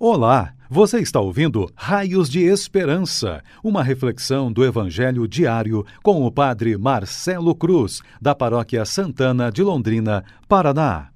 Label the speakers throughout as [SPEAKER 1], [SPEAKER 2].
[SPEAKER 1] Olá, você está ouvindo Raios de Esperança, uma reflexão do Evangelho diário com o Padre Marcelo Cruz, da Paróquia Santana de Londrina, Paraná.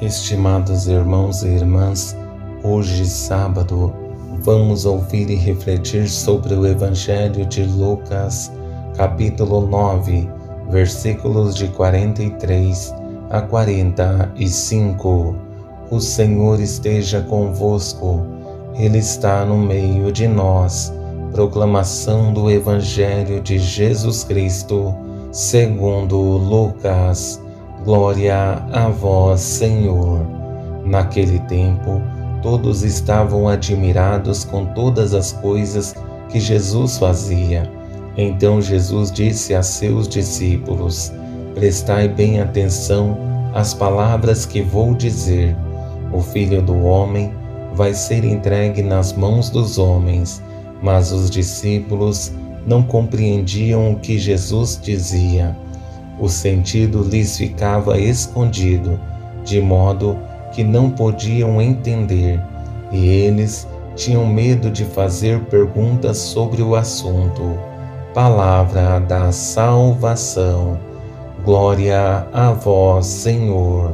[SPEAKER 2] Estimados irmãos e irmãs, hoje, sábado, vamos ouvir e refletir sobre o Evangelho de Lucas, capítulo 9, versículos de 43 a 45 o Senhor esteja convosco, Ele está no meio de nós. Proclamação do Evangelho de Jesus Cristo, segundo Lucas. Glória a vós, Senhor. Naquele tempo, todos estavam admirados com todas as coisas que Jesus fazia. Então Jesus disse a seus discípulos: Prestai bem atenção às palavras que vou dizer o filho do homem vai ser entregue nas mãos dos homens. Mas os discípulos não compreendiam o que Jesus dizia. O sentido lhes ficava escondido, de modo que não podiam entender, e eles tinham medo de fazer perguntas sobre o assunto. Palavra da salvação. Glória a vós, Senhor.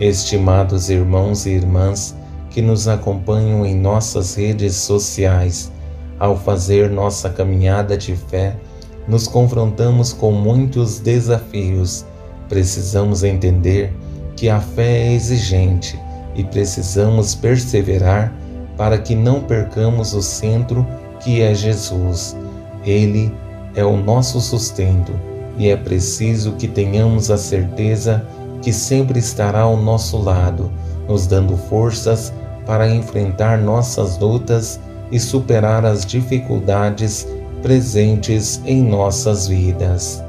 [SPEAKER 2] Estimados irmãos e irmãs que nos acompanham em nossas redes sociais, ao fazer nossa caminhada de fé, nos confrontamos com muitos desafios. Precisamos entender que a fé é exigente e precisamos perseverar para que não percamos o centro que é Jesus. Ele é o nosso sustento e é preciso que tenhamos a certeza que sempre estará ao nosso lado, nos dando forças para enfrentar nossas lutas e superar as dificuldades presentes em nossas vidas.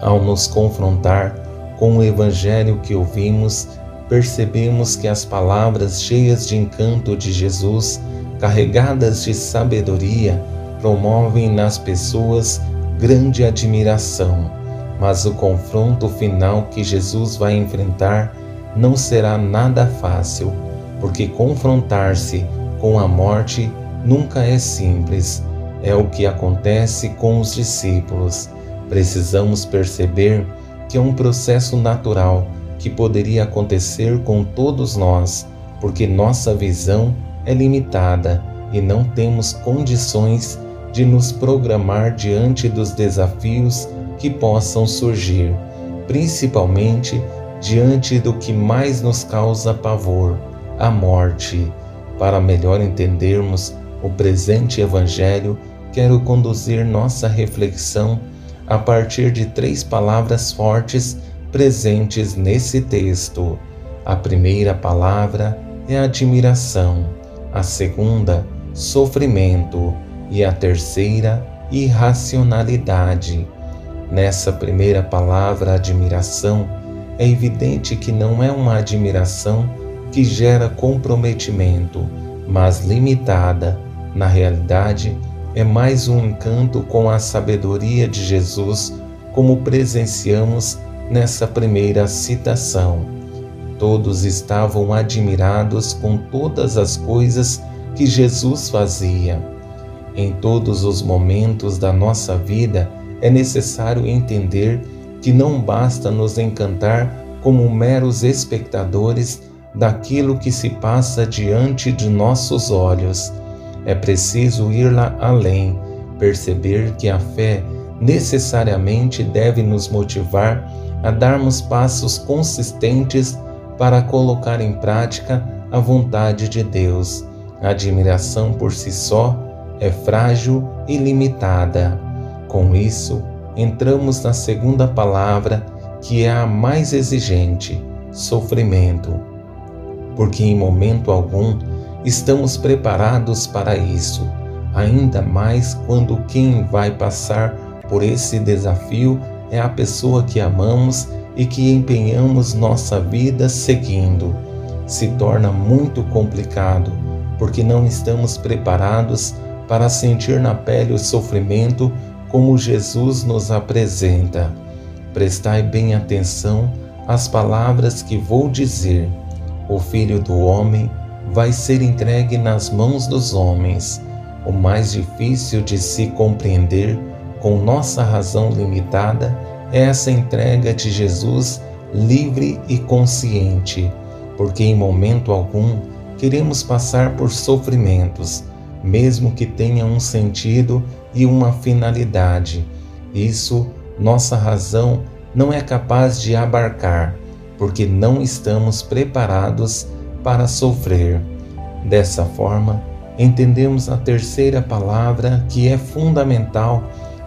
[SPEAKER 2] Ao nos confrontar com o Evangelho que ouvimos, percebemos que as palavras cheias de encanto de Jesus, carregadas de sabedoria, promovem nas pessoas grande admiração mas o confronto final que Jesus vai enfrentar não será nada fácil, porque confrontar-se com a morte nunca é simples. É o que acontece com os discípulos. Precisamos perceber que é um processo natural que poderia acontecer com todos nós, porque nossa visão é limitada e não temos condições de nos programar diante dos desafios que possam surgir, principalmente diante do que mais nos causa pavor, a morte. Para melhor entendermos o presente Evangelho, quero conduzir nossa reflexão a partir de três palavras fortes presentes nesse texto. A primeira palavra é admiração, a segunda, sofrimento e a terceira, irracionalidade. Nessa primeira palavra, admiração, é evidente que não é uma admiração que gera comprometimento, mas limitada. Na realidade, é mais um encanto com a sabedoria de Jesus, como presenciamos nessa primeira citação. Todos estavam admirados com todas as coisas que Jesus fazia. Em todos os momentos da nossa vida, é necessário entender que não basta nos encantar como meros espectadores daquilo que se passa diante de nossos olhos. É preciso ir lá além, perceber que a fé necessariamente deve nos motivar a darmos passos consistentes para colocar em prática a vontade de Deus. A admiração por si só é frágil e limitada. Com isso, entramos na segunda palavra, que é a mais exigente: sofrimento. Porque em momento algum estamos preparados para isso, ainda mais quando quem vai passar por esse desafio é a pessoa que amamos e que empenhamos nossa vida seguindo. Se torna muito complicado, porque não estamos preparados para sentir na pele o sofrimento como Jesus nos apresenta. Prestai bem atenção às palavras que vou dizer. O Filho do Homem vai ser entregue nas mãos dos homens. O mais difícil de se compreender com nossa razão limitada é essa entrega de Jesus livre e consciente, porque em momento algum queremos passar por sofrimentos, mesmo que tenha um sentido e uma finalidade. Isso nossa razão não é capaz de abarcar, porque não estamos preparados para sofrer. Dessa forma, entendemos a terceira palavra que é fundamental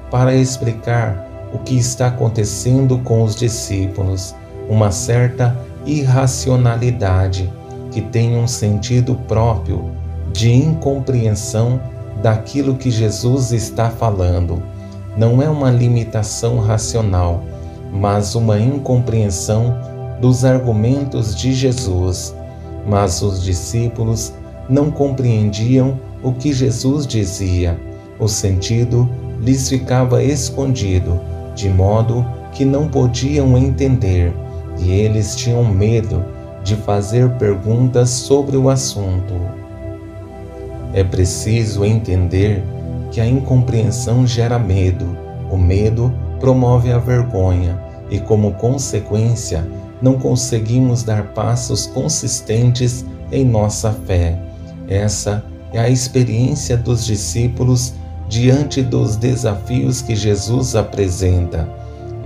[SPEAKER 2] para explicar o que está acontecendo com os discípulos, uma certa irracionalidade que tem um sentido próprio de incompreensão daquilo que Jesus está falando. Não é uma limitação racional, mas uma incompreensão dos argumentos de Jesus. Mas os discípulos não compreendiam o que Jesus dizia. O sentido lhes ficava escondido, de modo que não podiam entender, e eles tinham medo de fazer perguntas sobre o assunto. É preciso entender que a incompreensão gera medo, o medo promove a vergonha e, como consequência, não conseguimos dar passos consistentes em nossa fé. Essa é a experiência dos discípulos diante dos desafios que Jesus apresenta.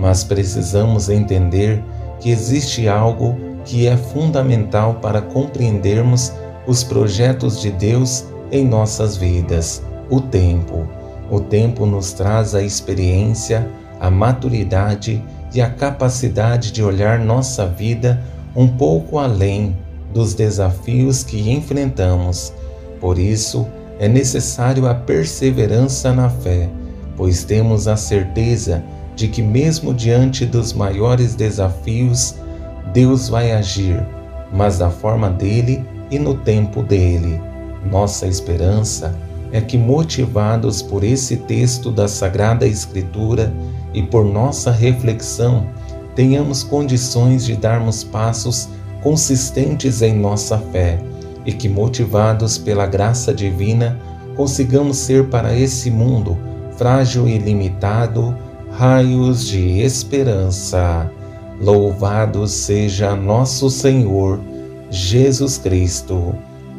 [SPEAKER 2] Mas precisamos entender que existe algo que é fundamental para compreendermos os projetos de Deus em nossas vidas: o tempo. O tempo nos traz a experiência, a maturidade e a capacidade de olhar nossa vida um pouco além dos desafios que enfrentamos. Por isso, é necessário a perseverança na fé, pois temos a certeza de que, mesmo diante dos maiores desafios, Deus vai agir, mas da forma dele e no tempo dele. Nossa esperança é que, motivados por esse texto da Sagrada Escritura e por nossa reflexão, tenhamos condições de darmos passos consistentes em nossa fé e que, motivados pela graça divina, consigamos ser para esse mundo frágil e limitado raios de esperança. Louvado seja nosso Senhor Jesus Cristo